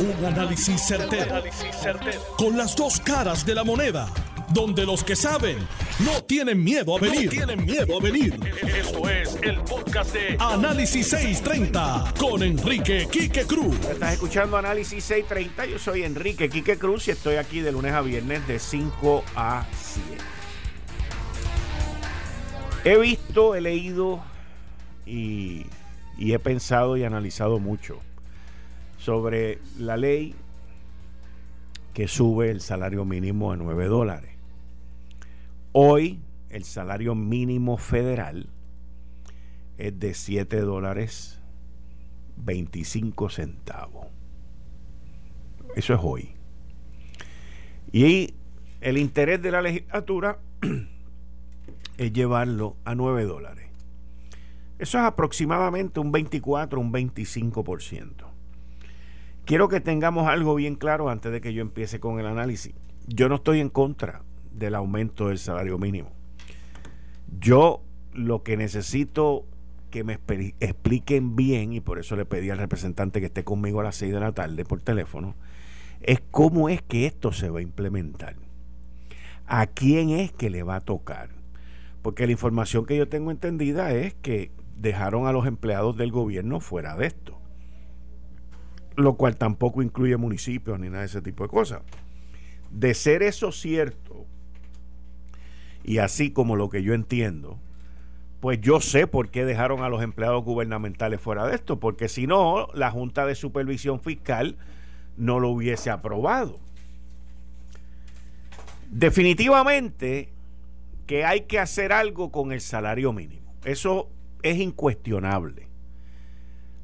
Un análisis certero, Con las dos caras de la moneda. Donde los que saben no tienen miedo a venir. tienen miedo a venir. Esto es el podcast de Análisis 630 con Enrique Quique Cruz. Estás escuchando Análisis 630. Yo soy Enrique Quique Cruz y estoy aquí de lunes a viernes de 5 a 7. He visto, he leído y, y he pensado y analizado mucho sobre la ley que sube el salario mínimo a 9 dólares. Hoy el salario mínimo federal es de 7 dólares 25 centavos. Eso es hoy. Y el interés de la legislatura es llevarlo a 9 dólares. Eso es aproximadamente un 24, un 25%. Quiero que tengamos algo bien claro antes de que yo empiece con el análisis. Yo no estoy en contra del aumento del salario mínimo. Yo lo que necesito que me expliquen bien, y por eso le pedí al representante que esté conmigo a las 6 de la tarde por teléfono, es cómo es que esto se va a implementar. ¿A quién es que le va a tocar? Porque la información que yo tengo entendida es que dejaron a los empleados del gobierno fuera de esto lo cual tampoco incluye municipios ni nada de ese tipo de cosas. De ser eso cierto, y así como lo que yo entiendo, pues yo sé por qué dejaron a los empleados gubernamentales fuera de esto, porque si no, la Junta de Supervisión Fiscal no lo hubiese aprobado. Definitivamente que hay que hacer algo con el salario mínimo. Eso es incuestionable.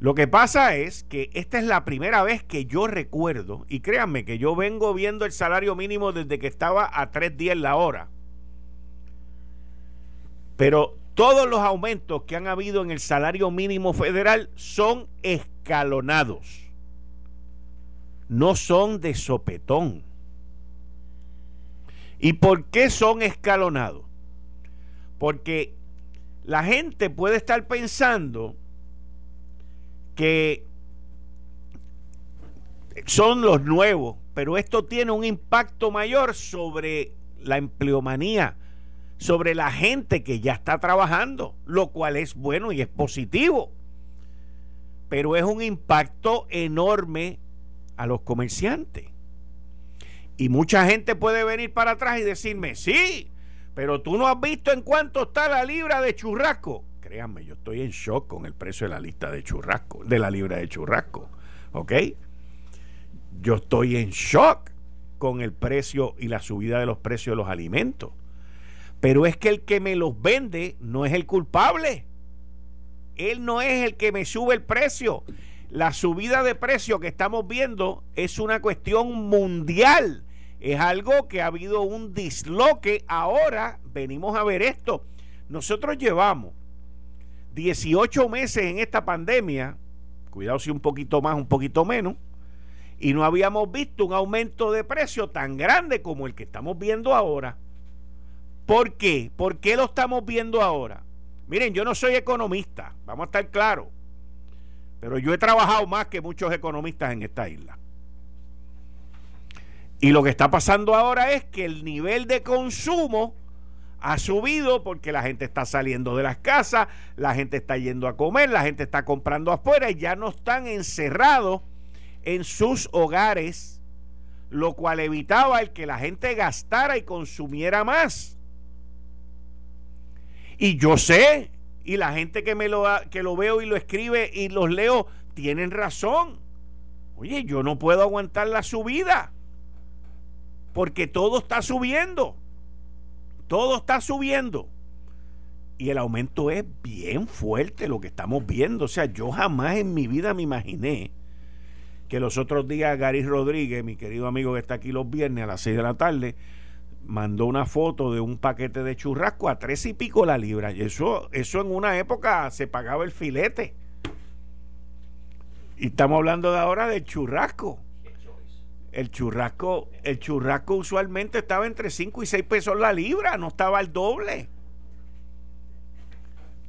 Lo que pasa es que esta es la primera vez que yo recuerdo, y créanme que yo vengo viendo el salario mínimo desde que estaba a 3.10 la hora. Pero todos los aumentos que han habido en el salario mínimo federal son escalonados. No son de sopetón. ¿Y por qué son escalonados? Porque la gente puede estar pensando que son los nuevos, pero esto tiene un impacto mayor sobre la empleomanía, sobre la gente que ya está trabajando, lo cual es bueno y es positivo. Pero es un impacto enorme a los comerciantes. Y mucha gente puede venir para atrás y decirme, sí, pero tú no has visto en cuánto está la libra de churrasco créanme, yo estoy en shock con el precio de la lista de churrasco, de la libra de churrasco. ¿Ok? Yo estoy en shock con el precio y la subida de los precios de los alimentos. Pero es que el que me los vende no es el culpable. Él no es el que me sube el precio. La subida de precio que estamos viendo es una cuestión mundial. Es algo que ha habido un disloque. Ahora venimos a ver esto. Nosotros llevamos 18 meses en esta pandemia, cuidado si un poquito más, un poquito menos, y no habíamos visto un aumento de precio tan grande como el que estamos viendo ahora. ¿Por qué? ¿Por qué lo estamos viendo ahora? Miren, yo no soy economista, vamos a estar claros, pero yo he trabajado más que muchos economistas en esta isla. Y lo que está pasando ahora es que el nivel de consumo ha subido porque la gente está saliendo de las casas, la gente está yendo a comer, la gente está comprando afuera y ya no están encerrados en sus hogares, lo cual evitaba el que la gente gastara y consumiera más. Y yo sé, y la gente que me lo que lo veo y lo escribe y los leo tienen razón. Oye, yo no puedo aguantar la subida porque todo está subiendo. Todo está subiendo. Y el aumento es bien fuerte lo que estamos viendo. O sea, yo jamás en mi vida me imaginé que los otros días Gary Rodríguez, mi querido amigo que está aquí los viernes a las 6 de la tarde, mandó una foto de un paquete de churrasco a tres y pico la libra. Y eso, eso en una época se pagaba el filete. Y estamos hablando de ahora del churrasco. El churrasco, el churrasco usualmente estaba entre 5 y 6 pesos la libra, no estaba al doble.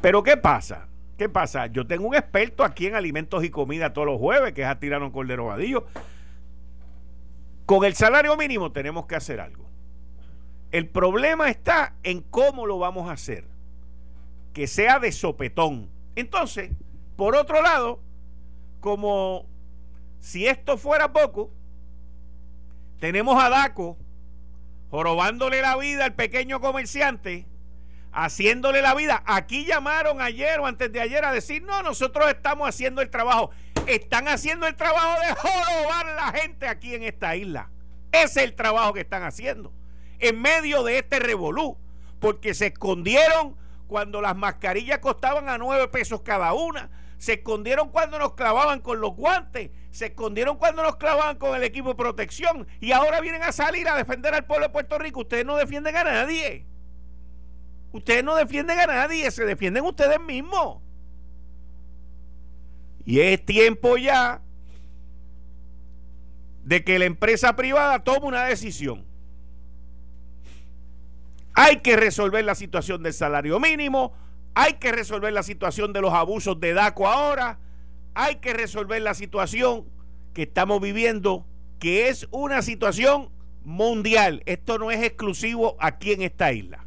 Pero ¿qué pasa? ¿Qué pasa? Yo tengo un experto aquí en alimentos y comida todos los jueves, que es a Tirano Cordero Vadillo. Con el salario mínimo tenemos que hacer algo. El problema está en cómo lo vamos a hacer. Que sea de sopetón. Entonces, por otro lado, como si esto fuera poco, tenemos a Daco jorobándole la vida al pequeño comerciante, haciéndole la vida. Aquí llamaron ayer o antes de ayer a decir, no, nosotros estamos haciendo el trabajo. Están haciendo el trabajo de jorobar la gente aquí en esta isla. Ese es el trabajo que están haciendo. En medio de este revolú. Porque se escondieron cuando las mascarillas costaban a nueve pesos cada una. Se escondieron cuando nos clavaban con los guantes. Se escondieron cuando nos clavaban con el equipo de protección. Y ahora vienen a salir a defender al pueblo de Puerto Rico. Ustedes no defienden a nadie. Ustedes no defienden a nadie. Se defienden ustedes mismos. Y es tiempo ya de que la empresa privada tome una decisión. Hay que resolver la situación del salario mínimo, hay que resolver la situación de los abusos de DACO ahora, hay que resolver la situación que estamos viviendo, que es una situación mundial. Esto no es exclusivo aquí en esta isla.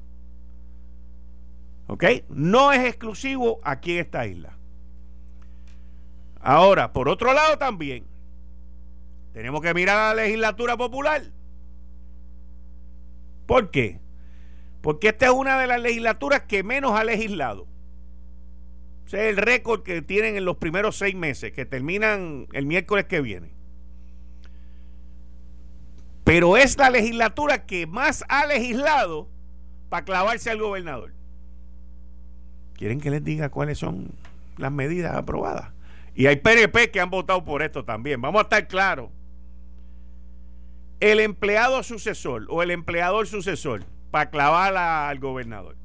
¿Ok? No es exclusivo aquí en esta isla. Ahora, por otro lado también, tenemos que mirar a la legislatura popular. ¿Por qué? Porque esta es una de las legislaturas que menos ha legislado. Ese es el récord que tienen en los primeros seis meses, que terminan el miércoles que viene. Pero es la legislatura que más ha legislado para clavarse al gobernador. ¿Quieren que les diga cuáles son las medidas aprobadas? Y hay PNP que han votado por esto también. Vamos a estar claros. El empleado sucesor o el empleador sucesor para clavar al gobernador.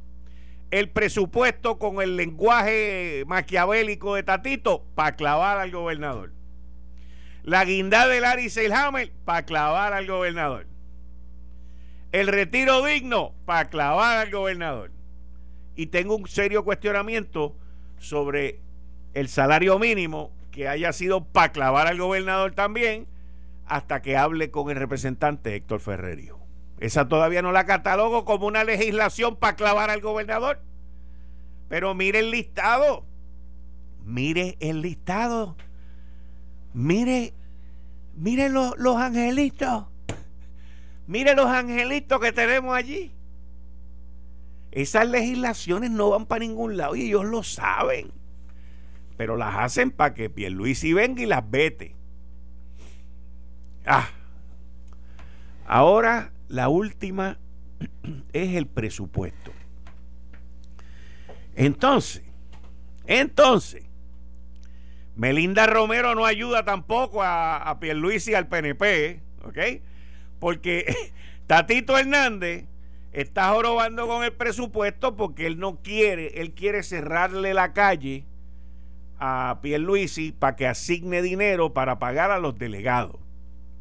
El presupuesto con el lenguaje maquiavélico de Tatito para clavar al gobernador. La guindada de Larry Seilhammer para clavar al gobernador. El retiro digno para clavar al gobernador. Y tengo un serio cuestionamiento sobre el salario mínimo que haya sido para clavar al gobernador también hasta que hable con el representante Héctor Ferrerio. Esa todavía no la catalogo como una legislación para clavar al gobernador. Pero mire el listado. Mire el listado. Mire, mire los, los angelitos. Mire los angelitos que tenemos allí. Esas legislaciones no van para ningún lado y ellos lo saben. Pero las hacen para que Pierluisi venga y las vete. Ah. Ahora la última es el presupuesto. Entonces, entonces, Melinda Romero no ayuda tampoco a, a Pierluisi y al PNP, ¿ok? Porque Tatito Hernández está jorobando con el presupuesto porque él no quiere, él quiere cerrarle la calle a Pierluisi para que asigne dinero para pagar a los delegados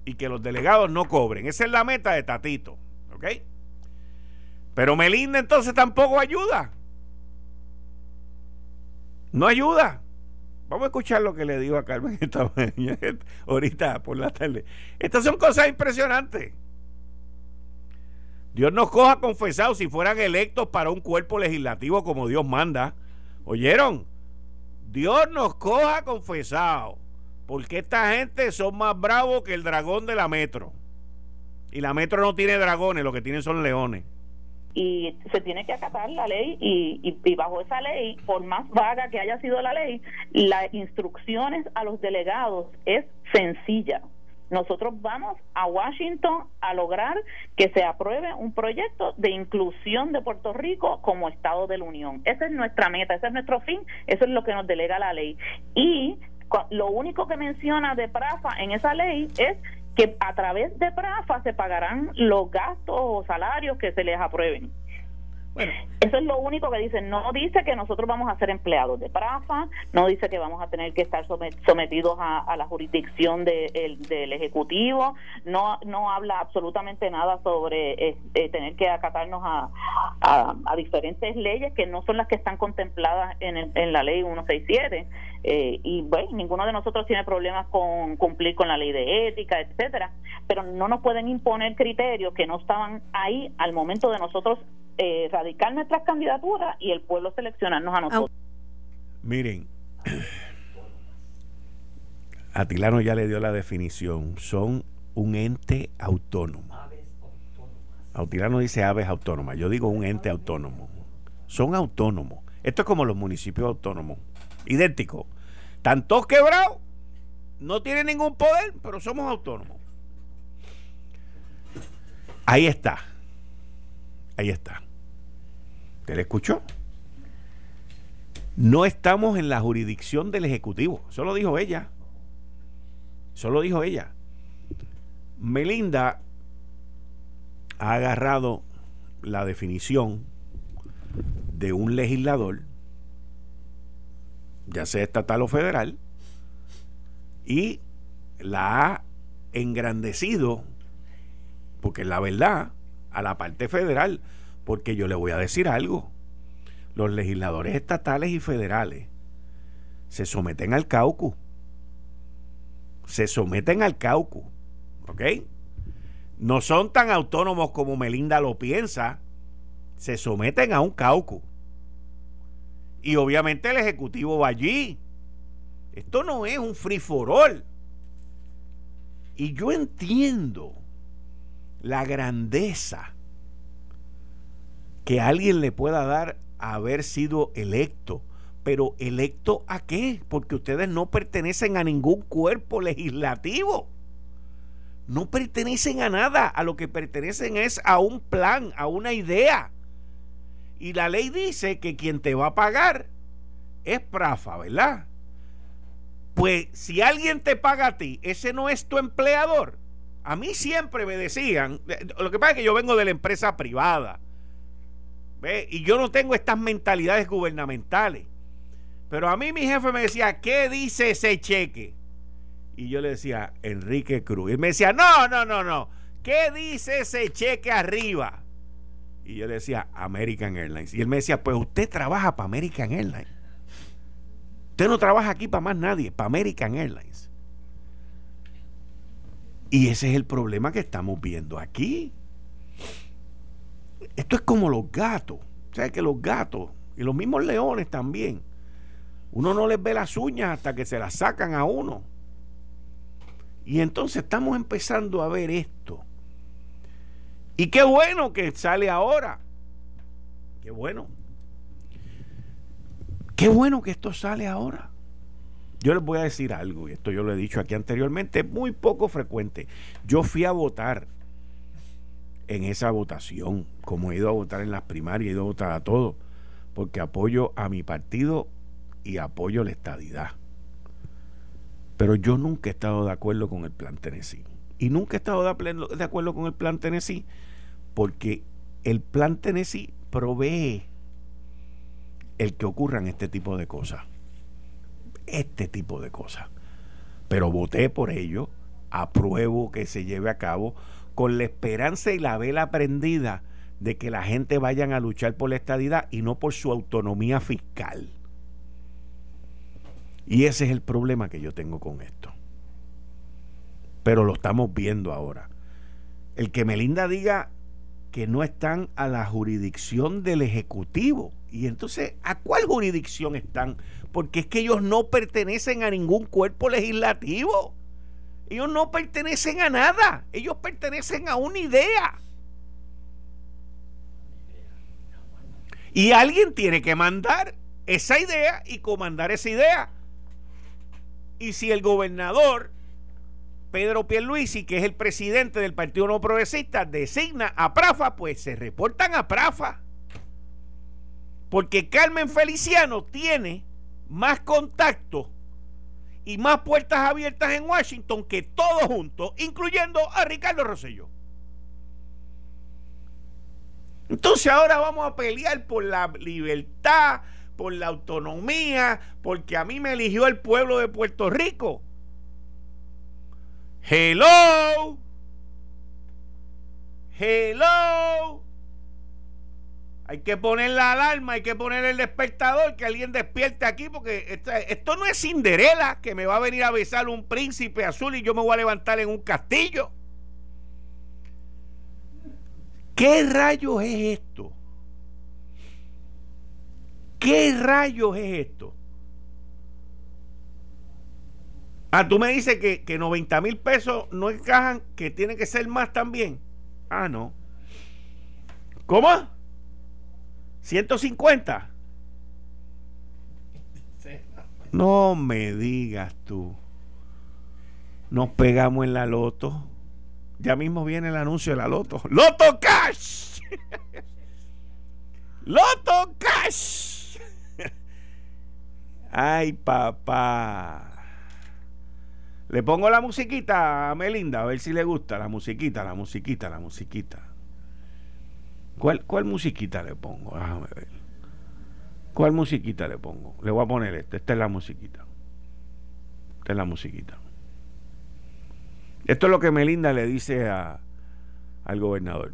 y que los delegados no cobren. Esa es la meta de Tatito. ¿Ok? Pero Melinda entonces tampoco ayuda. No ayuda. Vamos a escuchar lo que le digo a Carmen esta mañana, ahorita por la tarde. Estas son cosas impresionantes. Dios nos coja confesados si fueran electos para un cuerpo legislativo como Dios manda. ¿Oyeron? Dios nos coja confesados porque esta gente son más bravos que el dragón de la metro. Y la metro no tiene dragones, lo que tiene son leones. Y se tiene que acatar la ley y, y, bajo esa ley, por más vaga que haya sido la ley, las instrucciones a los delegados es sencilla. Nosotros vamos a Washington a lograr que se apruebe un proyecto de inclusión de Puerto Rico como Estado de la Unión. Esa es nuestra meta, ese es nuestro fin, eso es lo que nos delega la ley. Y lo único que menciona de PRAFA en esa ley es que a través de PRAFA se pagarán los gastos o salarios que se les aprueben. Eso es lo único que dice. No dice que nosotros vamos a ser empleados de PRAFA, no dice que vamos a tener que estar sometidos a, la jurisdicción del Ejecutivo, no no habla absolutamente nada sobre eh, eh, tener que acatarnos a, a, diferentes leyes que no son las que están contempladas en, en la ley 167. Eh, y bueno, ninguno de nosotros tiene problemas con cumplir con la ley de ética, etcétera, pero no nos pueden imponer criterios que no estaban ahí al momento de nosotros eh, radicar nuestras candidaturas y el pueblo seleccionarnos a nosotros. Miren, Atilano ya le dio la definición, son un ente autónomo. Atilano dice aves autónomas, yo digo un ente autónomo. Son autónomos. Esto es como los municipios autónomos idéntico. Están todos quebrados, no tienen ningún poder, pero somos autónomos. Ahí está. Ahí está. ¿Te le escuchó? No estamos en la jurisdicción del Ejecutivo. Eso lo dijo ella. Eso lo dijo ella. Melinda ha agarrado la definición de un legislador ya sea estatal o federal, y la ha engrandecido, porque la verdad, a la parte federal, porque yo le voy a decir algo, los legisladores estatales y federales se someten al caucus, se someten al caucus, ¿ok? No son tan autónomos como Melinda lo piensa, se someten a un caucus. Y obviamente el Ejecutivo va allí. Esto no es un free for all. Y yo entiendo la grandeza que alguien le pueda dar a haber sido electo. Pero electo a qué? Porque ustedes no pertenecen a ningún cuerpo legislativo. No pertenecen a nada. A lo que pertenecen es a un plan, a una idea. Y la ley dice que quien te va a pagar es Prafa, ¿verdad? Pues si alguien te paga a ti, ese no es tu empleador. A mí siempre me decían, lo que pasa es que yo vengo de la empresa privada, ¿ve? y yo no tengo estas mentalidades gubernamentales. Pero a mí mi jefe me decía, ¿qué dice ese cheque? Y yo le decía, Enrique Cruz. Y él me decía, no, no, no, no. ¿Qué dice ese cheque arriba? Y yo le decía, American Airlines. Y él me decía, pues usted trabaja para American Airlines. Usted no trabaja aquí para más nadie, para American Airlines. Y ese es el problema que estamos viendo aquí. Esto es como los gatos. O sea, que los gatos y los mismos leones también. Uno no les ve las uñas hasta que se las sacan a uno. Y entonces estamos empezando a ver esto. Y qué bueno que sale ahora. Qué bueno. Qué bueno que esto sale ahora. Yo les voy a decir algo, y esto yo lo he dicho aquí anteriormente, es muy poco frecuente. Yo fui a votar en esa votación, como he ido a votar en las primarias, he ido a votar a todo, porque apoyo a mi partido y apoyo la estadidad. Pero yo nunca he estado de acuerdo con el plan Tennessee. Y nunca he estado de, acuerdo con el plan Tennessee porque el plan Tennessee provee el que ocurran este tipo de cosas. Este tipo de cosas. Pero voté por ello, apruebo que se lleve a cabo con la esperanza y la vela prendida de que la gente vayan a luchar por la estadidad y no por su autonomía fiscal. Y ese es el problema que yo tengo con esto pero lo estamos viendo ahora. El que Melinda diga que no están a la jurisdicción del Ejecutivo. Y entonces, ¿a cuál jurisdicción están? Porque es que ellos no pertenecen a ningún cuerpo legislativo. Ellos no pertenecen a nada. Ellos pertenecen a una idea. Y alguien tiene que mandar esa idea y comandar esa idea. Y si el gobernador Pedro Pierluisi, que es el presidente del Partido No Progresista, designa a Prafa, pues se reportan a Prafa. Porque Carmen Feliciano tiene más contacto y más puertas abiertas en Washington que todos juntos, incluyendo a Ricardo Rosselló. Entonces ahora vamos a pelear por la libertad, por la autonomía, porque a mí me eligió el pueblo de Puerto Rico. Hello. Hello. Hay que poner la alarma, hay que poner el despertador, que alguien despierte aquí, porque esto, no es Cinderela, que me va a venir a besar un príncipe azul y yo me voy a levantar en un castillo. ¿Qué rayos es esto? ¿Qué rayos es esto? Ah, tú me dices que, que 90 mil pesos no encajan, que tiene que ser más también. Ah, no. ¿Cómo? 150. No me digas tú. Nos pegamos en la loto. Ya mismo viene el anuncio de la loto. ¡Loto Cash! ¡Loto Cash! Ay, papá. Le pongo la musiquita a Melinda, a ver si le gusta la musiquita, la musiquita, la musiquita. ¿Cuál, cuál musiquita le pongo? Déjame ver. ¿Cuál musiquita le pongo? Le voy a poner esta. Esta es la musiquita. Esta es la musiquita. Esto es lo que Melinda le dice a, al gobernador.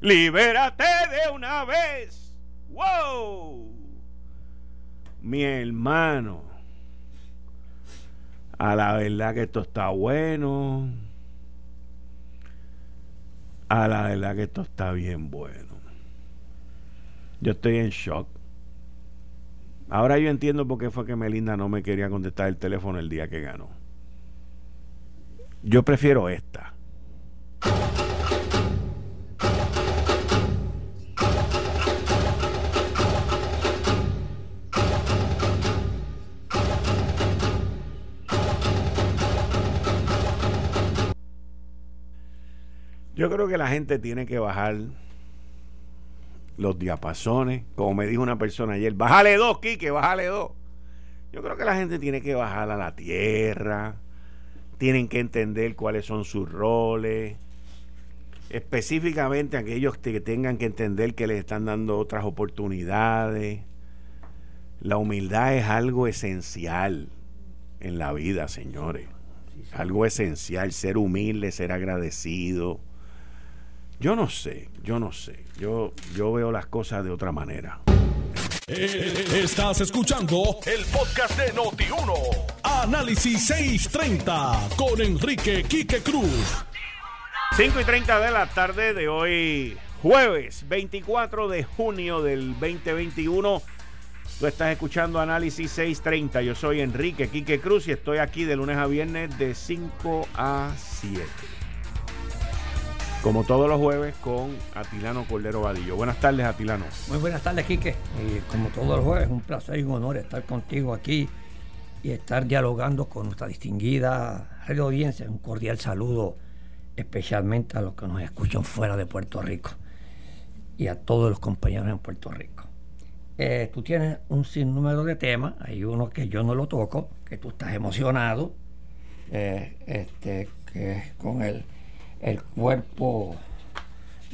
Libérate de una vez. ¡Wow! Mi hermano. A la verdad que esto está bueno. A la verdad que esto está bien bueno. Yo estoy en shock. Ahora yo entiendo por qué fue que Melinda no me quería contestar el teléfono el día que ganó. Yo prefiero esta. Yo creo que la gente tiene que bajar los diapasones. Como me dijo una persona ayer, bájale dos, Quique, bájale dos. Yo creo que la gente tiene que bajar a la tierra. Tienen que entender cuáles son sus roles. Específicamente aquellos que tengan que entender que les están dando otras oportunidades. La humildad es algo esencial en la vida, señores. Algo esencial, ser humilde, ser agradecido yo no sé, yo no sé. Yo, yo veo las cosas de otra manera. Eh, estás escuchando el podcast de Noti1. Análisis 630 con Enrique Quique Cruz. 5 y 30 de la tarde de hoy, jueves 24 de junio del 2021. Tú estás escuchando Análisis 630. Yo soy Enrique Quique Cruz y estoy aquí de lunes a viernes de 5 a 7 como todos los jueves, con Atilano Cordero Vadillo. Buenas tardes, Atilano. Muy buenas tardes, Quique. Y como todos los jueves, un placer y un honor estar contigo aquí y estar dialogando con nuestra distinguida radio audiencia. Un cordial saludo especialmente a los que nos escuchan fuera de Puerto Rico y a todos los compañeros en Puerto Rico. Eh, tú tienes un sinnúmero de temas, hay uno que yo no lo toco, que tú estás emocionado, eh, este, que es con el el cuerpo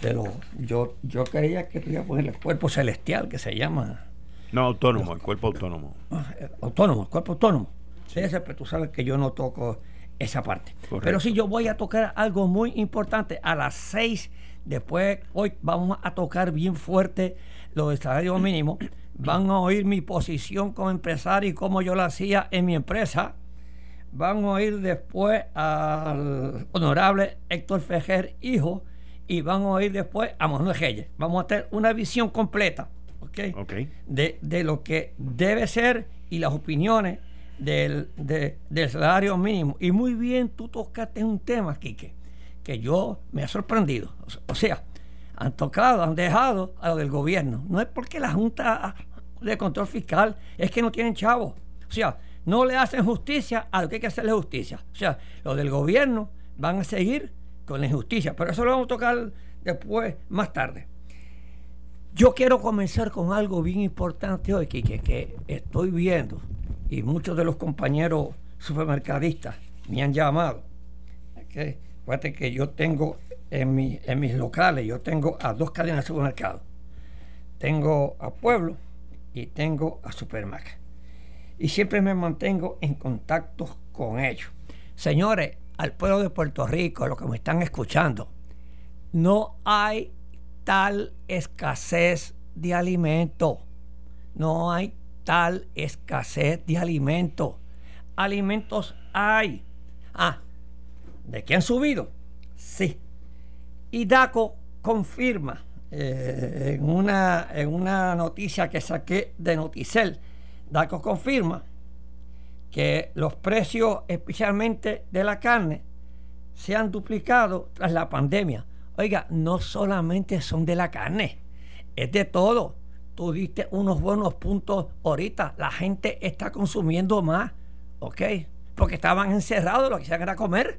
de los. Yo, yo creía que iba a poner el cuerpo celestial, que se llama. No, autónomo, el cuerpo autónomo. Ah, eh, autónomo, el cuerpo autónomo. Sí, pero tú sabes que yo no toco esa parte. Pero sí, yo voy a tocar algo muy importante. A las seis, después, hoy vamos a tocar bien fuerte lo del salario mínimo. Van a oír mi posición como empresario y cómo yo lo hacía en mi empresa van a oír después al honorable Héctor Fejer, hijo, y van a oír después a Manuel Reyes. Vamos a tener una visión completa De, de, lo que debe ser y las opiniones del, del salario mínimo. Y muy bien, tú tocaste un tema, Quique, que yo me ha sorprendido. O sea, han tocado, han dejado a lo del gobierno. No es porque la Junta de Control Fiscal es que no tienen chavos. O sea, no le hacen justicia a lo que hay que hacerle justicia. O sea, los del gobierno van a seguir con la injusticia, pero eso lo vamos a tocar después, más tarde. Yo quiero comenzar con algo bien importante hoy, que, que estoy viendo, y muchos de los compañeros supermercadistas me han llamado. ¿okay? Fíjate que yo tengo en, en mis locales, yo tengo a dos cadenas de supermercados. Tengo a Pueblo y tengo a Supermac. Y siempre me mantengo en contacto con ellos. Señores, al pueblo de Puerto Rico, los que me están escuchando, no hay tal escasez de alimento. No hay tal escasez de alimento. Alimentos hay. Ah, ¿de qué han subido? Sí. Y DACO confirma eh, en, una, en una noticia que saqué de Noticel, DACO confirma que los precios, especialmente de la carne, se han duplicado tras la pandemia. Oiga, no solamente son de la carne, es de todo. Tú diste unos buenos puntos ahorita. La gente está consumiendo más, ¿ok? Porque estaban encerrados, lo que querían era comer.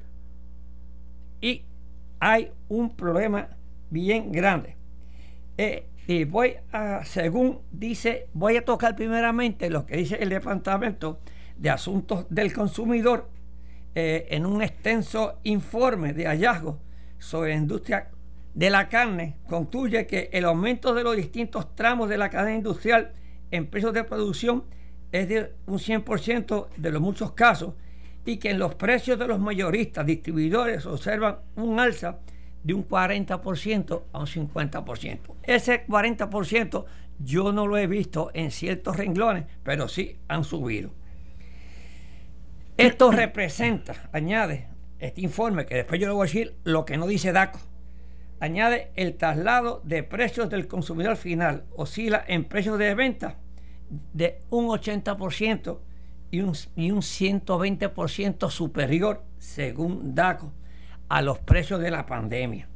Y hay un problema bien grande. Eh, y voy a, según dice, voy a tocar primeramente lo que dice el Departamento de Asuntos del Consumidor eh, en un extenso informe de hallazgos sobre la industria de la carne, concluye que el aumento de los distintos tramos de la cadena industrial en precios de producción es de un 100% de los muchos casos y que en los precios de los mayoristas, distribuidores, observan un alza de un 40% a un 50%. Ese 40% yo no lo he visto en ciertos renglones, pero sí han subido. Esto representa, añade este informe, que después yo le voy a decir lo que no dice DACO, añade el traslado de precios del consumidor final, oscila en precios de venta de un 80% y un, y un 120% superior, según DACO, a los precios de la pandemia.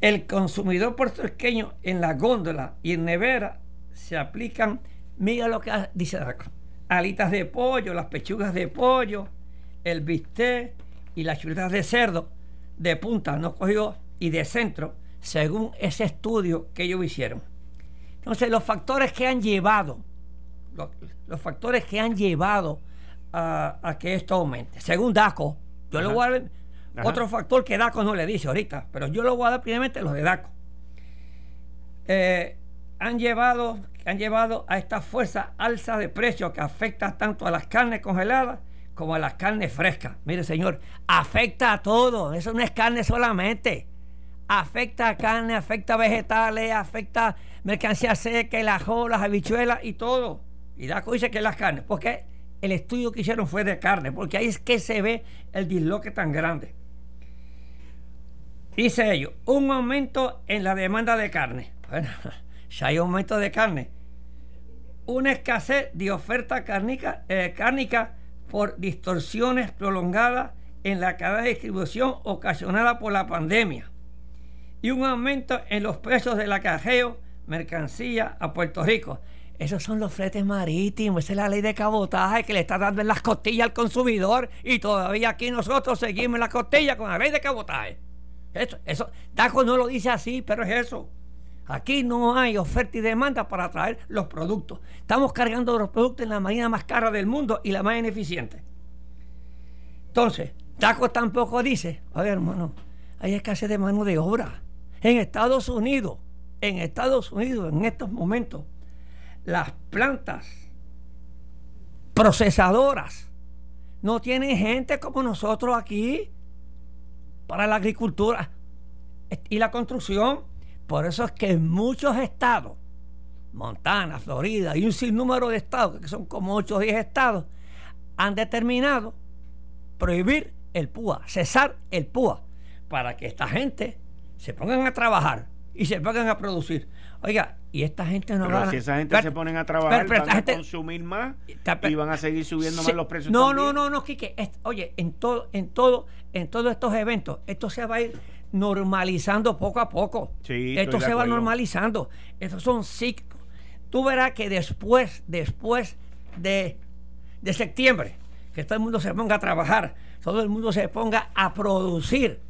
El consumidor puertorriqueño en la góndola y en nevera se aplican, mira lo que dice DACO, alitas de pollo, las pechugas de pollo, el bistec y las chuletas de cerdo de punta, no cogió, y de centro, según ese estudio que ellos hicieron. Entonces, los factores que han llevado, los, factores que han llevado a, que esto aumente, según DACO, yo le voy a otro factor que DACO no le dice ahorita, pero yo le voy a dar primeramente los de DACO. Eh, han llevado han llevado a esta fuerza alza de precios que afecta tanto a las carnes congeladas como a las carnes frescas. Mire, señor, afecta a todo. Eso no es carne solamente. Afecta a carne, afecta a vegetales, afecta mercancía seca, el ajo, las habichuelas y todo. Y Daco dice que las carnes, porque el estudio que hicieron fue de carne, porque ahí es que se ve el disloque tan grande. Dice ellos, un aumento en la demanda de carne. Bueno, si hay aumento de carne, una escasez de oferta cárnica, eh, por distorsiones prolongadas en la cadena de distribución ocasionada por la pandemia y un aumento en los precios del acarreo mercancía a Puerto Rico. Esos son los fletes marítimos, esa es la ley de cabotaje que le está dando en las costillas al consumidor y todavía aquí nosotros seguimos en las costillas con la ley de cabotaje. Eso, eso, Taco no lo dice así, pero es eso. Aquí no hay oferta y demanda para traer los productos. Estamos cargando los productos en la marina más cara del mundo y la más ineficiente. Entonces, Taco tampoco dice, a ver hermano, hay escasez de mano de obra. En Estados Unidos, en Estados Unidos, en estos momentos, las plantas procesadoras no tienen gente como nosotros aquí para la agricultura y la construcción. Por eso es que muchos estados, Montana, Florida y un sinnúmero de estados, que son como 8 o 10 estados, han determinado prohibir el PUA, cesar el PUA, para que esta gente se pongan a trabajar y se pongan a producir. Oiga, y esta gente no va a... si esa gente se ponen a trabajar, van a consumir más y van a seguir subiendo más los precios. No, no, no, no, Quique. oye, en todo, en todo, en todos estos eventos, esto se va a ir normalizando poco a poco. Esto se va normalizando. Estos son ciclos. Tú verás que después, después de, de septiembre, que todo el mundo se ponga a trabajar, todo el mundo se ponga a producir,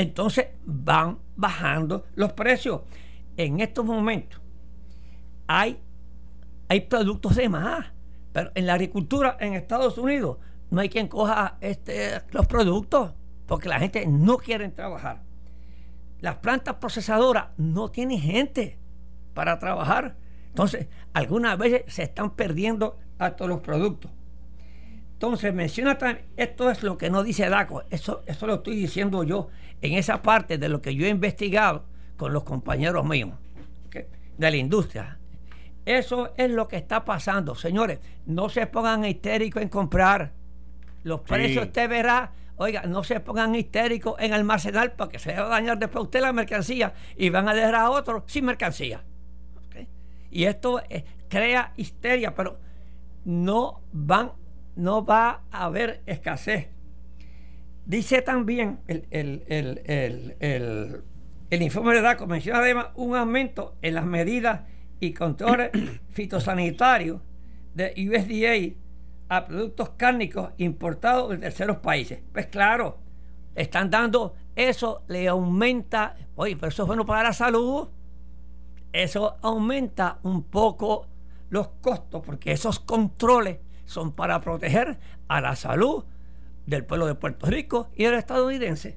Entonces van bajando los precios. En estos momentos hay, hay productos de más, pero en la agricultura en Estados Unidos no hay quien coja este, los productos porque la gente no quiere trabajar. Las plantas procesadoras no tienen gente para trabajar. Entonces, algunas veces se están perdiendo a todos los productos. Entonces, menciona también, esto es lo que no dice DACO, eso, eso lo estoy diciendo yo en esa parte de lo que yo he investigado con los compañeros míos de la industria. Eso es lo que está pasando. Señores, no se pongan histéricos en comprar. Los precios usted verá. Oiga, no se pongan histéricos en almacenar porque se va a dañar después usted la mercancía y van a dejar a otros sin mercancía. Y esto eh, crea histeria, pero no van, no va a haber escasez. Dice también el, el, informe de DACO, menciona además un aumento en las medidas y controles fitosanitarios de USDA a productos cárnicos importados de terceros países. Pues claro, están dando, eso le aumenta, oye, pero eso es bueno para la salud, eso aumenta un poco los costos, porque esos controles son para proteger a la salud del pueblo de Puerto Rico y del estadounidense.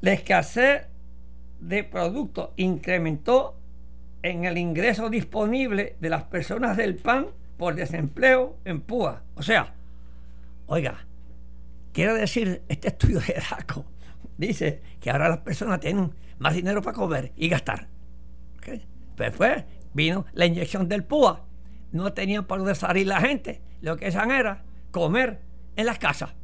La escasez de productos incrementó en el ingreso disponible de las personas del PAN por desempleo en Púa. O sea, oiga, quiere decir, este estudio de DACO dice que ahora las personas tienen más dinero para comer y gastar. Pues fue, vino la inyección del PUA. No tenían para dónde salir la gente. Lo que hacían era comer en las casas.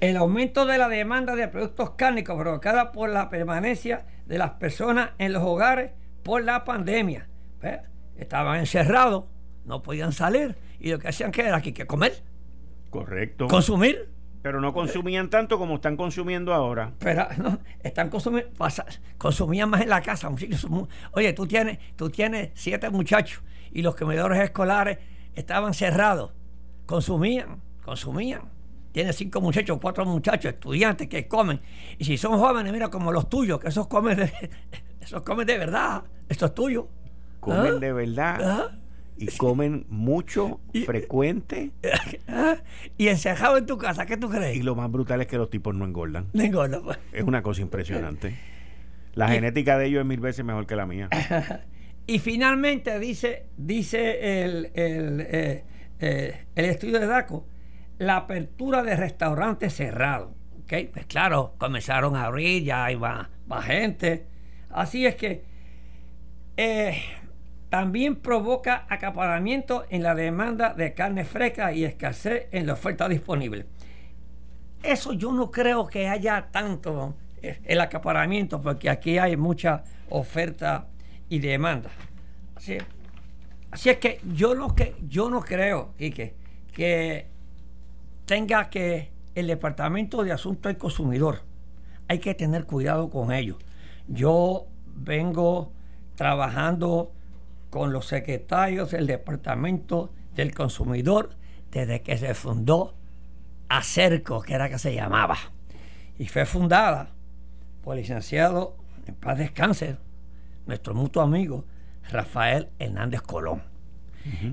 El aumento de la demanda de productos cárnicos provocada por la permanencia de las personas en los hogares por la pandemia. Pues, estaban encerrados, no podían salir y lo que hacían que era que comer. Correcto. Consumir. Pero no consumían tanto como están consumiendo ahora. Pero no, están consumiendo, consumían más en la casa. Oye, tú tienes, tú tienes siete muchachos y los comedores escolares estaban cerrados. Consumían, consumían. Tienes cinco muchachos, cuatro muchachos, estudiantes que comen. Y si son jóvenes, mira como los tuyos, que esos comen de, esos comen de verdad. Esto es tuyo. Comen ¿Ah? de verdad. ¿Ah? Y comen mucho, frecuente. y encerrado en tu casa, ¿qué tú crees? Y lo más brutal es que los tipos no engordan. No engordan, pues. Es una cosa impresionante. La genética de ellos es mil veces mejor que la mía. y finalmente dice, dice el, el, eh, eh, el estudio de DACO, la apertura de restaurantes cerrados. ¿okay? Pues claro, comenzaron a abrir, ya hay más, gente. Así es que eh, también provoca acaparamiento en la demanda de carne fresca y escasez en la oferta disponible. Eso yo no creo que haya tanto eh, el acaparamiento, porque aquí hay mucha oferta y demanda. Así, es que yo, no que yo no creo, Quique, que tenga que el Departamento de Asuntos del Consumidor, hay que tener cuidado con ello. Yo vengo trabajando con los secretarios del Departamento del Consumidor desde que se fundó ACERCO, que era que se llamaba. Y fue fundada por el licenciado, en paz descanse, nuestro mutuo amigo Rafael Hernández Colón.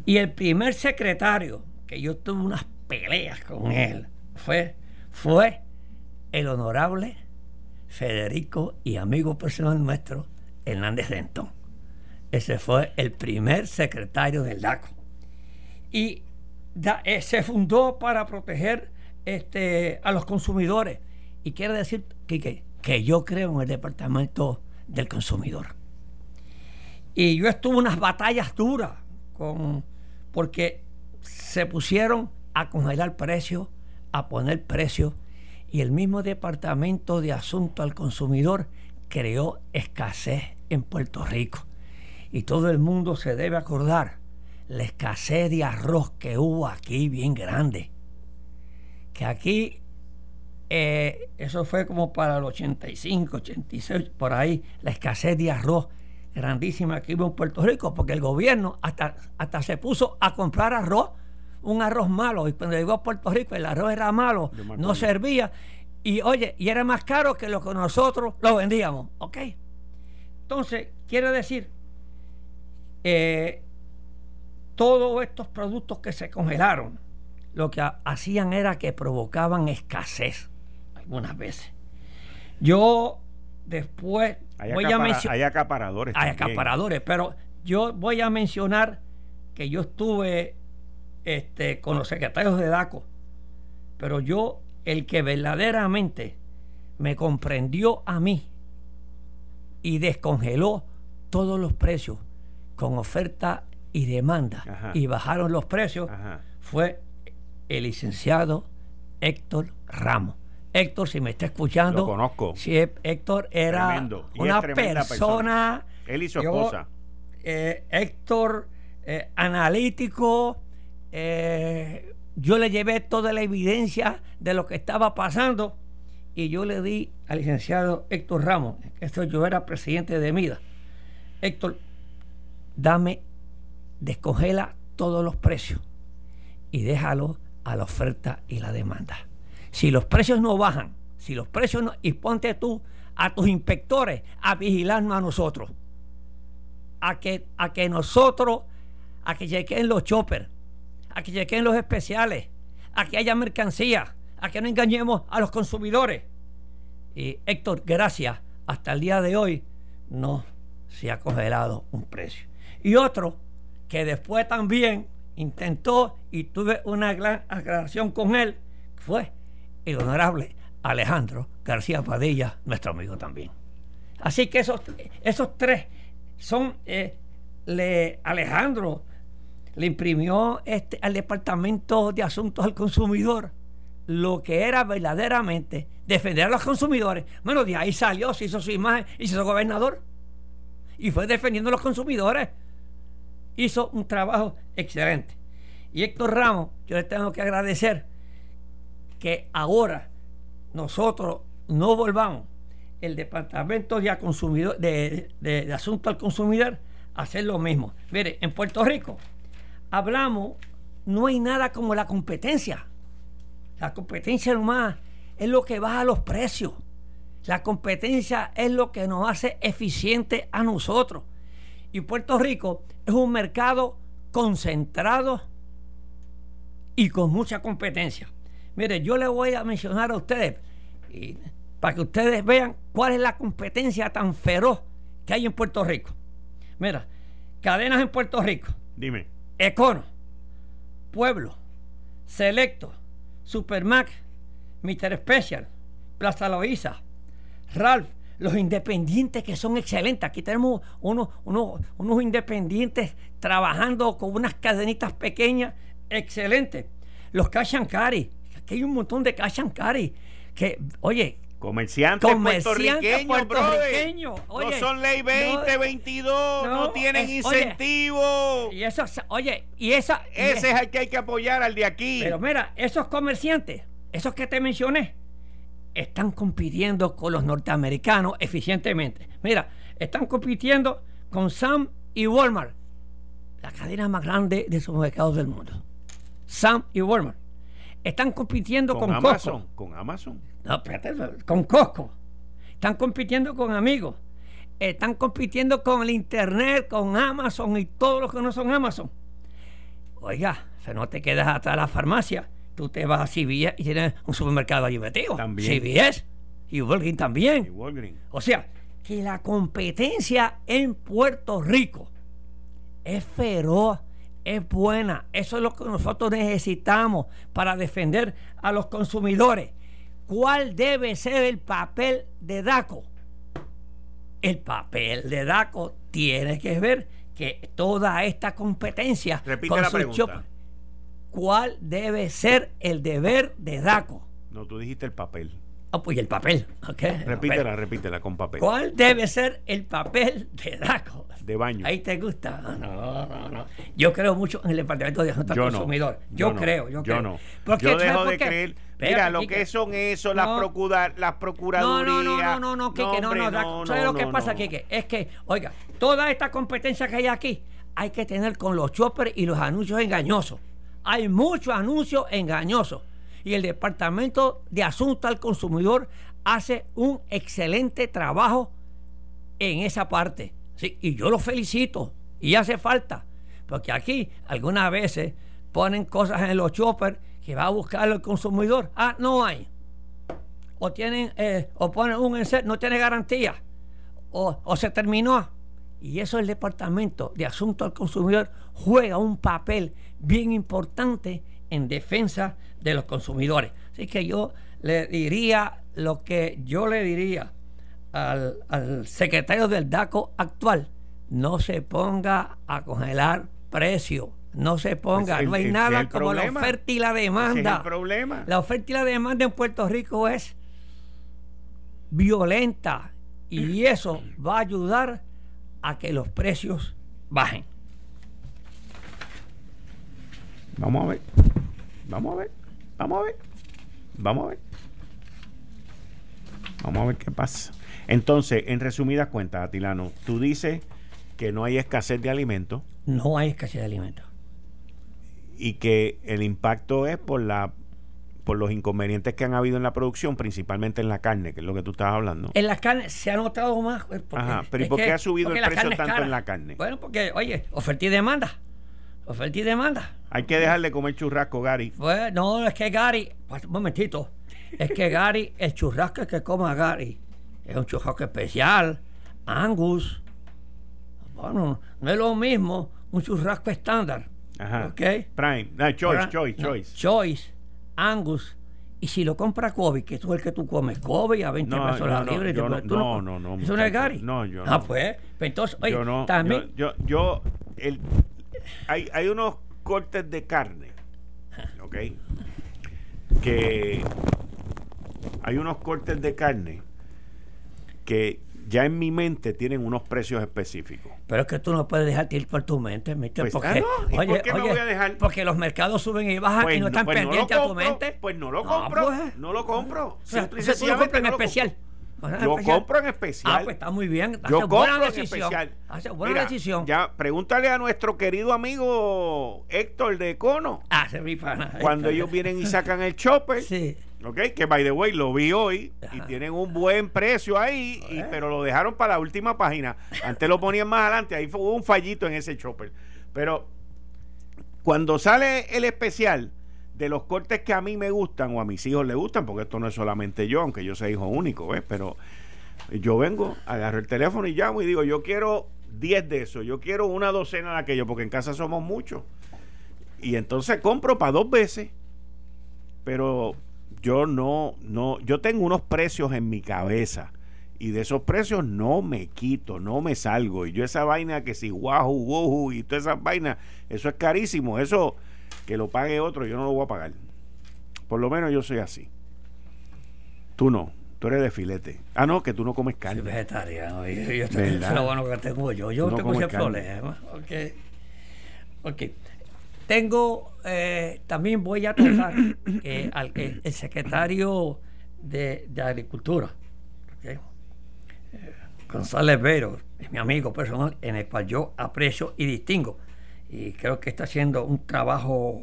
Y el primer secretario, que yo tuve unas peleas con él, fue, fue el honorable Federico y amigo personal nuestro, Hernández Denton. Ese fue el primer secretario del DACO. Y eh, se fundó para proteger este, a los consumidores. Y quiere decir que, que, yo creo en el departamento del consumidor. Y yo estuve unas batallas duras con, porque se pusieron a congelar precios, a poner precios, y el mismo Departamento de Asunto al Consumidor creó escasez en Puerto Rico. Y todo el mundo se debe acordar la escasez de arroz que hubo aquí bien grande. Que aquí, eh, eso fue como para el 85, 86, por ahí, la escasez de arroz grandísima que hubo en Puerto Rico, porque el gobierno hasta, hasta se puso a comprar arroz. un arroz malo y cuando llegó a Puerto Rico el arroz era malo, no servía y oye, y era más caro que lo que nosotros lo vendíamos, ¿ok? Entonces, quiere decir, eh, todos estos productos que se congelaron, lo que hacían era que provocaban escasez algunas veces. Yo después voy a mencionar... Hay acaparadores. Hay acaparadores, pero yo voy a mencionar que yo estuve este, con los secretarios de DACO, pero yo, el que verdaderamente me comprendió a mí y descongeló todos los precios con oferta y demanda y bajaron los precios, fue el licenciado Héctor Ramos. Héctor, si me está escuchando. Lo conozco. Sí, Héctor era una persona, Él y su esposa. Eh, Héctor, eh, analítico. Eh, yo le llevé toda la evidencia de lo que estaba pasando y yo le di al licenciado Héctor Ramos, esto yo era presidente de MIDA. Héctor, dame, descongela todos los precios y déjalo a la oferta y la demanda. Si los precios no bajan, si los precios no, y ponte tú a tus inspectores a vigilarnos a nosotros, a que, a que nosotros, a que lleguen los choppers, a que lleguen los especiales, a que haya mercancía, a que no engañemos a los consumidores. Y Héctor, gracias, hasta el día de hoy no se ha congelado un precio. Y otro que después también intentó y tuve una gran aclaración con él, fue el honorable Alejandro García Padilla, nuestro amigo también. Así que esos, esos tres son, eh, le, Alejandro le imprimió este, al Departamento de Asuntos al Consumidor lo que era verdaderamente defender a los consumidores. Bueno, de ahí salió, se hizo su imagen y se hizo gobernador. Y fue defendiendo a los consumidores. Hizo un trabajo excelente. Y Héctor Ramos, yo le tengo que agradecer que ahora nosotros no volvamos el Departamento de, consumidor, de, Asunto al Consumidor a hacer lo mismo. Mire, en Puerto Rico hablamos, no hay nada como la competencia. La competencia nomás es lo que baja los precios. La competencia es lo que nos hace eficiente a nosotros. Y Puerto Rico es un mercado concentrado y con mucha competencia. Mire, yo le voy a mencionar a ustedes, para que ustedes vean cuál es la competencia tan feroz que hay en Puerto Rico. Mira, cadenas en Puerto Rico. Dime. Econo, Pueblo, Selecto, Supermac, Mr. Special, Plaza Loíza, Ralph, los independientes que son excelentes. Aquí tenemos unos, unos, unos independientes trabajando con unas cadenitas pequeñas excelentes. Los Kashankari, aquí hay un montón de Kashankari que, oye, Comerciantes, puertorriqueños, no son ley 2022, no, tienen incentivo. y eso, oye, y esa. Ese es el que hay que apoyar al de aquí. Pero mira, esos comerciantes, esos que te mencioné, están compitiendo con los norteamericanos eficientemente. Mira, están compitiendo con Sam y Walmart, la cadena más grande de supermercados del mundo. Sam y Walmart. Están compitiendo con, Amazon. Con Amazon. No, espérate, con Costco. Están compitiendo con amigos. Están compitiendo con el Internet, con Amazon y todos los que no son Amazon. Oiga, se no te quedas atrás de la farmacia tú te vas a CVS y tienes un supermercado allí metido. También. CVS y Walgreens también. Y. O sea, que la competencia en Puerto Rico es feroz, es buena. Eso es lo que nosotros necesitamos para defender a los consumidores. ¿Cuál debe ser el papel de DACO? El papel de DACO tiene que ver que toda esta competencia Repite la pregunta cuál debe ser el deber de DACO. No, tú dijiste el papel. Ah, pues el papel. Okay, repítela, repítela con papel. ¿Cuál debe ser el papel de DACO? De baño. Ahí te gusta. No, no, no. Yo creo mucho en el Departamento de Asuntos al Consumidor. yo, creo, yo, creo. no. yo dejo de creer. Mira, lo que son eso, las, procura, las procuradurías. No, no, no, no, no, Kike, no, no, no, ¿Sabes lo que pasa, Kike? Es que, oiga, toda esta competencia que hay aquí hay que tener con los choppers y los anuncios engañosos hay muchos anuncios engañosos. Y el Departamento de Asuntos al Consumidor hace un excelente trabajo en esa parte. Sí, y yo lo felicito. Y hace falta. Porque aquí algunas veces ponen cosas en los choppers que va a buscar el consumidor. Ah, no hay. O tienen, eh, o ponen un enset, no tiene garantía. O, o se terminó. Y eso el Departamento de Asuntos al Consumidor juega un papel bien importante en defensa de los consumidores. Así que yo le diría lo que yo le diría al, al secretario del DACO actual, no se ponga a congelar precio. No se ponga, Pues no hay el- nada el como la oferta y la es demanda. el problema. La oferta y la demanda en Puerto Rico es violenta y eso va a ayudar a que los precios bajen. Vamos a ver. Vamos a ver. Vamos a ver. Vamos a ver. Vamos a ver qué pasa. Entonces, en resumidas cuentas, Atilano, tú dices que no hay escasez de alimentos No hay escasez de alimentos. y que el impacto es por la por los inconvenientes que han habido en la producción, principalmente en la carne, que es lo que tú estabas hablando. En la carne se ha notado más. pues, porque Ajá, pero ¿y por qué que- ha subido el precio tanto en la carne? Bueno, porque, oye, oferta y demanda. Oferta y demanda. Hay que dejarle comer churrasco, Gary. Pues no, es que Gary, pues, un momentito, es que Gary, el churrasco que coma Gary, es un churrasco especial, Angus. Bueno, no es lo mismo un churrasco estándar. Ajá. ¿Ok? Prime. No, choice, Ahora, choice, no, choice. Choice, Angus. Y si lo compra Kobe, que tú es el que tú comes, Kobe a 20 No, pesos la no, libra. te- no, tú no, no, no, ¿Eso no es. Gary? No, yo Ah, no. pues, pues entonces, oye, yo no, también. yo, yo, yo- el, hay, hay unos cortes de carne, ¿ok? Que hay unos cortes de carne que ya en mi mente tienen unos precios específicos. Pero es que tú no puedes dejarte ir por tu mente, ¿viste? Pues, porque, ah, no, ¿y por qué me voy a dejar? Porque los mercados suben y bajan y no están pues pendientes a tu compro, mente. Pues no lo No, compro, pues. no lo compro. O sea, Simple y entonces tú lo compras en especial. compro. En Lo especial. compro en especial. Ah, pues está muy bien. Yo Hace buena compro en especial. Hace buena Mira, decisión. Ya, pregúntale a nuestro querido amigo Héctor de Cono. Ah, se rifa. Cuando ellos vienen y sacan el chopper, Sí. ¿ok? Que by the way lo vi hoy y tienen un buen precio ahí, y- Joder. pero lo dejaron para la última página. Antes lo ponían más adelante, ahí fue hubo un fallito en ese chopper. Pero cuando sale el especial de los cortes que a mí me gustan o a mis hijos les gustan, porque esto no es solamente yo, aunque yo sea hijo único, ¿ves? Pero yo vengo, agarro el teléfono y llamo y digo, yo quiero 10 de esos, yo quiero una docena de aquellos, porque en casa somos muchos. Y entonces compro para dos veces, pero yo no, no, yo tengo unos precios en mi cabeza. Y de esos precios no me quito, no me salgo. Y yo esa vaina que si guaju, woju y todas esas vainas, eso es carísimo. Eso que lo pague otro, yo no lo voy a pagar. Por lo menos yo soy así. Tú no, tú eres de filete. Ah, no, que tú no comes Soy carne. vegetariano. Yo, yo, eso es lo bueno que tengo yo. Yo no tengo comes ese carne. problema. Ok. Tengo, eh, también voy a tocar que al, el, el secretario de, de Agricultura, eh, González Vero, es mi amigo personal, en el cual yo aprecio y distingo. Y creo que está haciendo un trabajo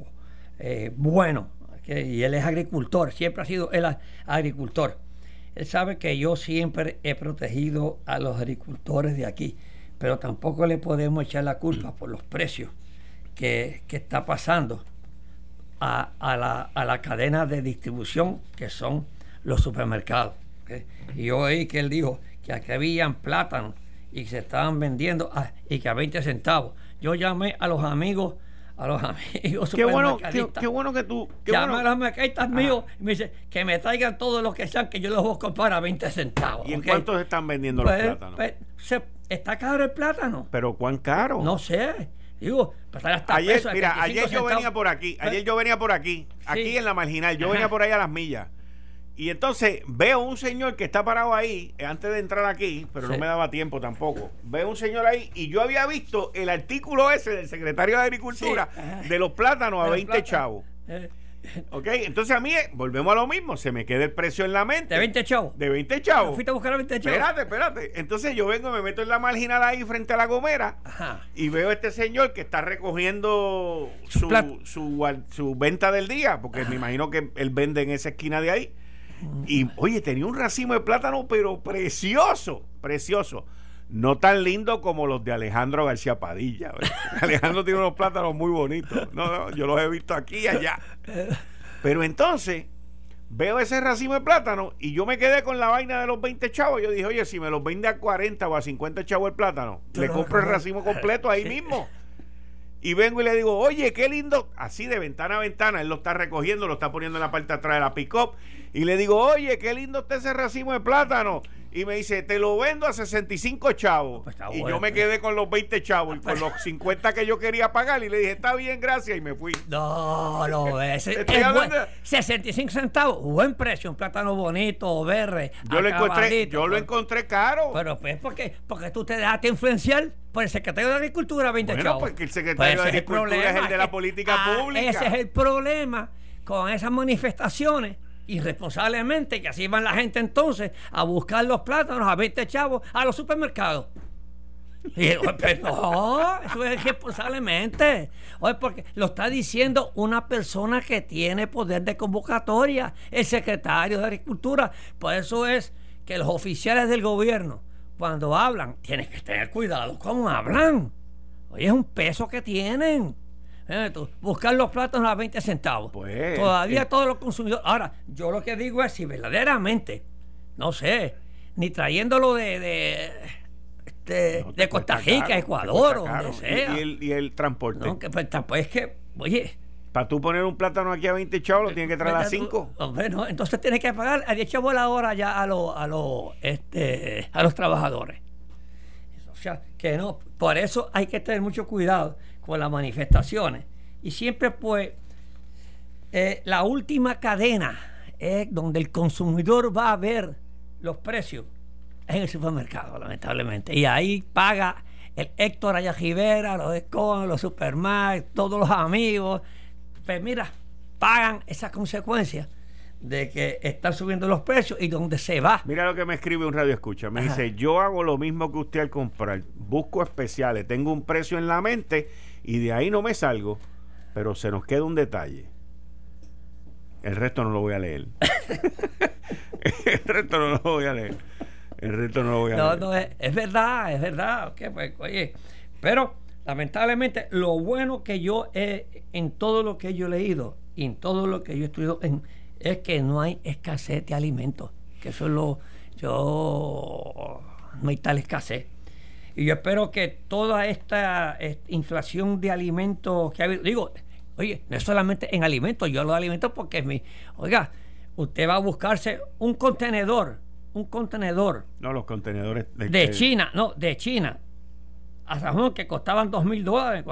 eh, bueno. Y él es agricultor, siempre ha sido él agricultor. Él sabe que yo siempre he protegido a los agricultores de aquí, pero tampoco le podemos echar la culpa por los precios que, que está pasando a, a la, a la cadena de distribución que son los supermercados. Y yo oí que él dijo que aquí habían plátanos y se estaban vendiendo y que a 20 centavos. Yo llamé a los amigos, a los amigos Qué bueno, qué, qué bueno que tú. Qué Llamé bueno. a los mercadistas míos y me dice que me traigan todos los que sean que yo los voy a comprar a 20 centavos. ¿Y en ¿ok? cuánto se están vendiendo Pues, los plátanos? pues, se- está caro el plátano. Pero cuán caro. No sé. Digo, pues hasta ayer, pesos, mira, 75 ayer yo centavos. venía por aquí, Pues, ayer yo venía por aquí, aquí Sí. en la marginal, yo venía por ahí a las millas. Y entonces veo un señor que está parado ahí, eh, antes de entrar aquí, pero no me daba tiempo tampoco. Veo un señor ahí y yo había visto el artículo ese del secretario de Agricultura Sí, de los plátanos a de los 20 plátanos. chavos. Eh, Ok, entonces a mí, eh, volvemos a lo mismo, se me queda el precio en la mente. De 20 chavos. De 20 chavos. Fuiste a buscar a 20 chavos. Espérate, espérate. Entonces yo vengo, me meto en la marginal ahí frente a la gomera y veo a este señor que está recogiendo su, su, su, venta del día, porque me imagino que él vende en esa esquina de ahí. Y oye, tenía un racimo de plátano, pero precioso, precioso. No tan lindo como los de Alejandro García Padilla. Alejandro tiene unos plátanos muy bonitos. No, no, yo los he visto aquí y allá. Pero entonces veo ese racimo de plátano y yo me quedé con la vaina de los 20 chavos. Yo dije, oye, si me los vende a 40 o a 50 chavos el plátano, le compro el racimo completo ahí mismo. Y vengo y le digo, oye, qué lindo, así de ventana a ventana, él lo está recogiendo, lo está poniendo en la parte de atrás de la pick-up. Y le digo, oye, qué lindo está ese racimo de plátano y me dice, te lo vendo a 65 chavos. Pues y yo me quedé con los 20 chavos y con los 50 que yo quería pagar y le dije, está bien, gracias, y me fui. No, no, ese, 65 centavos, buen precio, un plátano bonito, verde. Yo lo encontré, yo lo encontré caro. Pero pues porque, porque tú te dejaste influenciar por el secretario de Agricultura 20 bueno, chavos. porque el secretario pues de Agricultura es el, de la política ah, pública. Ese es el problema con esas manifestaciones irresponsablemente, que así van la gente entonces a buscar los plátanos a 20 chavos a los supermercados. Y, no, eso es irresponsablemente. Oye, porque lo está diciendo una persona que tiene poder de convocatoria, el secretario de Agricultura. Por eso es que los oficiales del gobierno, cuando hablan, tienen que tener cuidado cómo hablan. Oye, es un peso que tienen. Eh, buscar los platos a 20 centavos. Pues, Todavía todos los consumidores. Ahora, yo lo que digo es si verdaderamente, no sé, ni trayéndolo de, de, este, de Costa Rica, Ecuador, o donde sea. Y, el, transporte. No, que, pues, es que, oye. Para tú poner un plátano aquí a 20 chavos, lo tienes que traer a 5. entonces tienes que pagar a 10 chavos la hora ya a, los a, los este, a los trabajadores. O sea, que no, por eso hay que tener mucho cuidado con las manifestaciones. Y siempre pues eh, la última cadena es donde el consumidor va a ver los precios en el supermercado, lamentablemente. Y ahí paga el Héctor Ayajivera, los Escon, los Supermax, todos los amigos. Pues mira, pagan esas consecuencias de que están subiendo los precios y donde se va. Mira lo que me escribe un radio escucha. Me dice, yo hago lo mismo que usted al comprar. Busco especiales, tengo un precio en la mente y de ahí no me salgo, pero se nos queda un detalle. El resto no lo voy a leer. el resto no lo voy a leer. El resto no lo voy a leer. No, es, verdad, es verdad. Pues, oye, pero lamentablemente lo bueno que yo he, en todo lo que yo he leído y en todo lo que yo he estudiado es que no hay escasez de alimentos. Que eso es lo, yo, no hay tal escasez. Y yo espero que toda esta, inflación de alimentos que ha habido, digo, oye, no es solamente en alimentos, yo lo alimento porque es mi, oiga, usted va a buscarse un contenedor, un contenedor. No, los contenedores de, China, no, de China. A San que costaban dos mil dólares,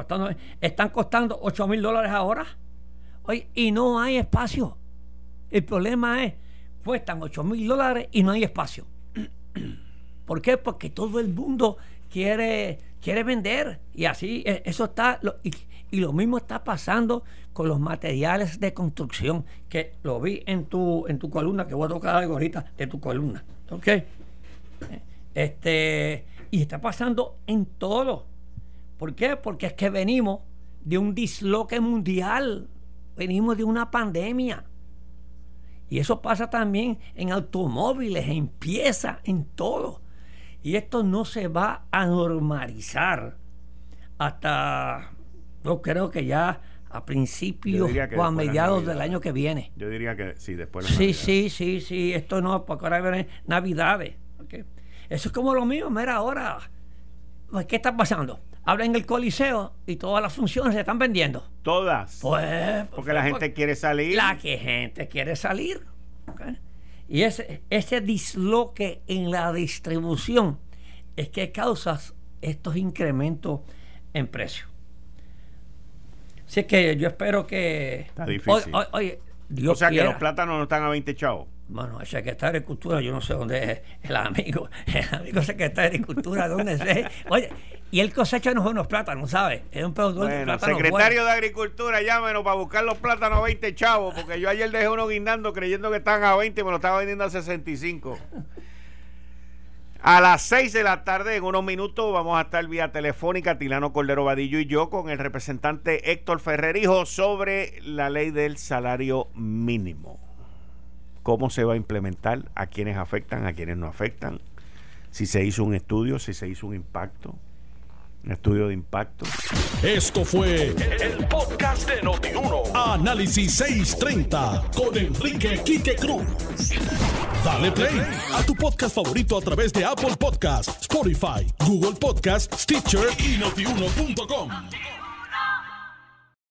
están costando ocho mil dólares ahora. Oye, y no hay espacio. El problema es, cuestan ocho mil dólares y no hay espacio. ¿Por qué? Porque todo el mundo quiere, quiere vender. Y así, e, eso está, y, lo mismo está pasando con los materiales de construcción, que lo vi en tu, en tu columna, que voy a tocar algo ahorita de tu columna. ¿Ok? Este, y está pasando en todo. ¿Por qué? Porque es que venimos de un disloque mundial, venimos de una pandemia. Y eso pasa también en automóviles, en piezas, en todo. Y esto no se va a normalizar hasta, yo creo que ya a principios o a mediados del año que viene. Yo diría que sí, después de Sí, sí, sí, sí, esto no, porque ahora vienen Navidades. Eso es como lo mismo, mira, ahora, pues, ¿qué está pasando? Abren el coliseo y todas las funciones se están vendiendo. Todas. Pues, porque la gente quiere salir. La que gente quiere salir. Y ese, ese disloque en la distribución es que causa estos incrementos en precio. Así que yo espero que. Está difícil. o sea que los plátanos no están a 20 chavos. Bueno, el secretario de Cultura, yo no sé dónde es el amigo, el amigo secretario de Cultura, dónde es. Oye, y él cosecha unos plátanos, ¿sabes? Es un productor de plátanos. Secretario de Agricultura, llámenos para buscar los plátanos a 20 chavos, porque yo ayer dejé uno guindando creyendo que estaban a 20 y me lo estaba vendiendo a 65. A las 6 de la tarde, en unos minutos, vamos a estar vía telefónica, Tilano Cordero Vadillo y yo, con el representante Héctor Ferrerijo sobre la ley del salario mínimo cómo se va a implementar, a quienes afectan, a quienes no afectan, si se hizo un estudio, si se hizo un impacto, un estudio de impacto. Esto fue el, podcast de Notiuno. Análisis 630 con Enrique Quique Cruz. Dale play a tu podcast favorito a través de Apple Podcasts, Spotify, Google Podcasts, Stitcher y notiuno.com.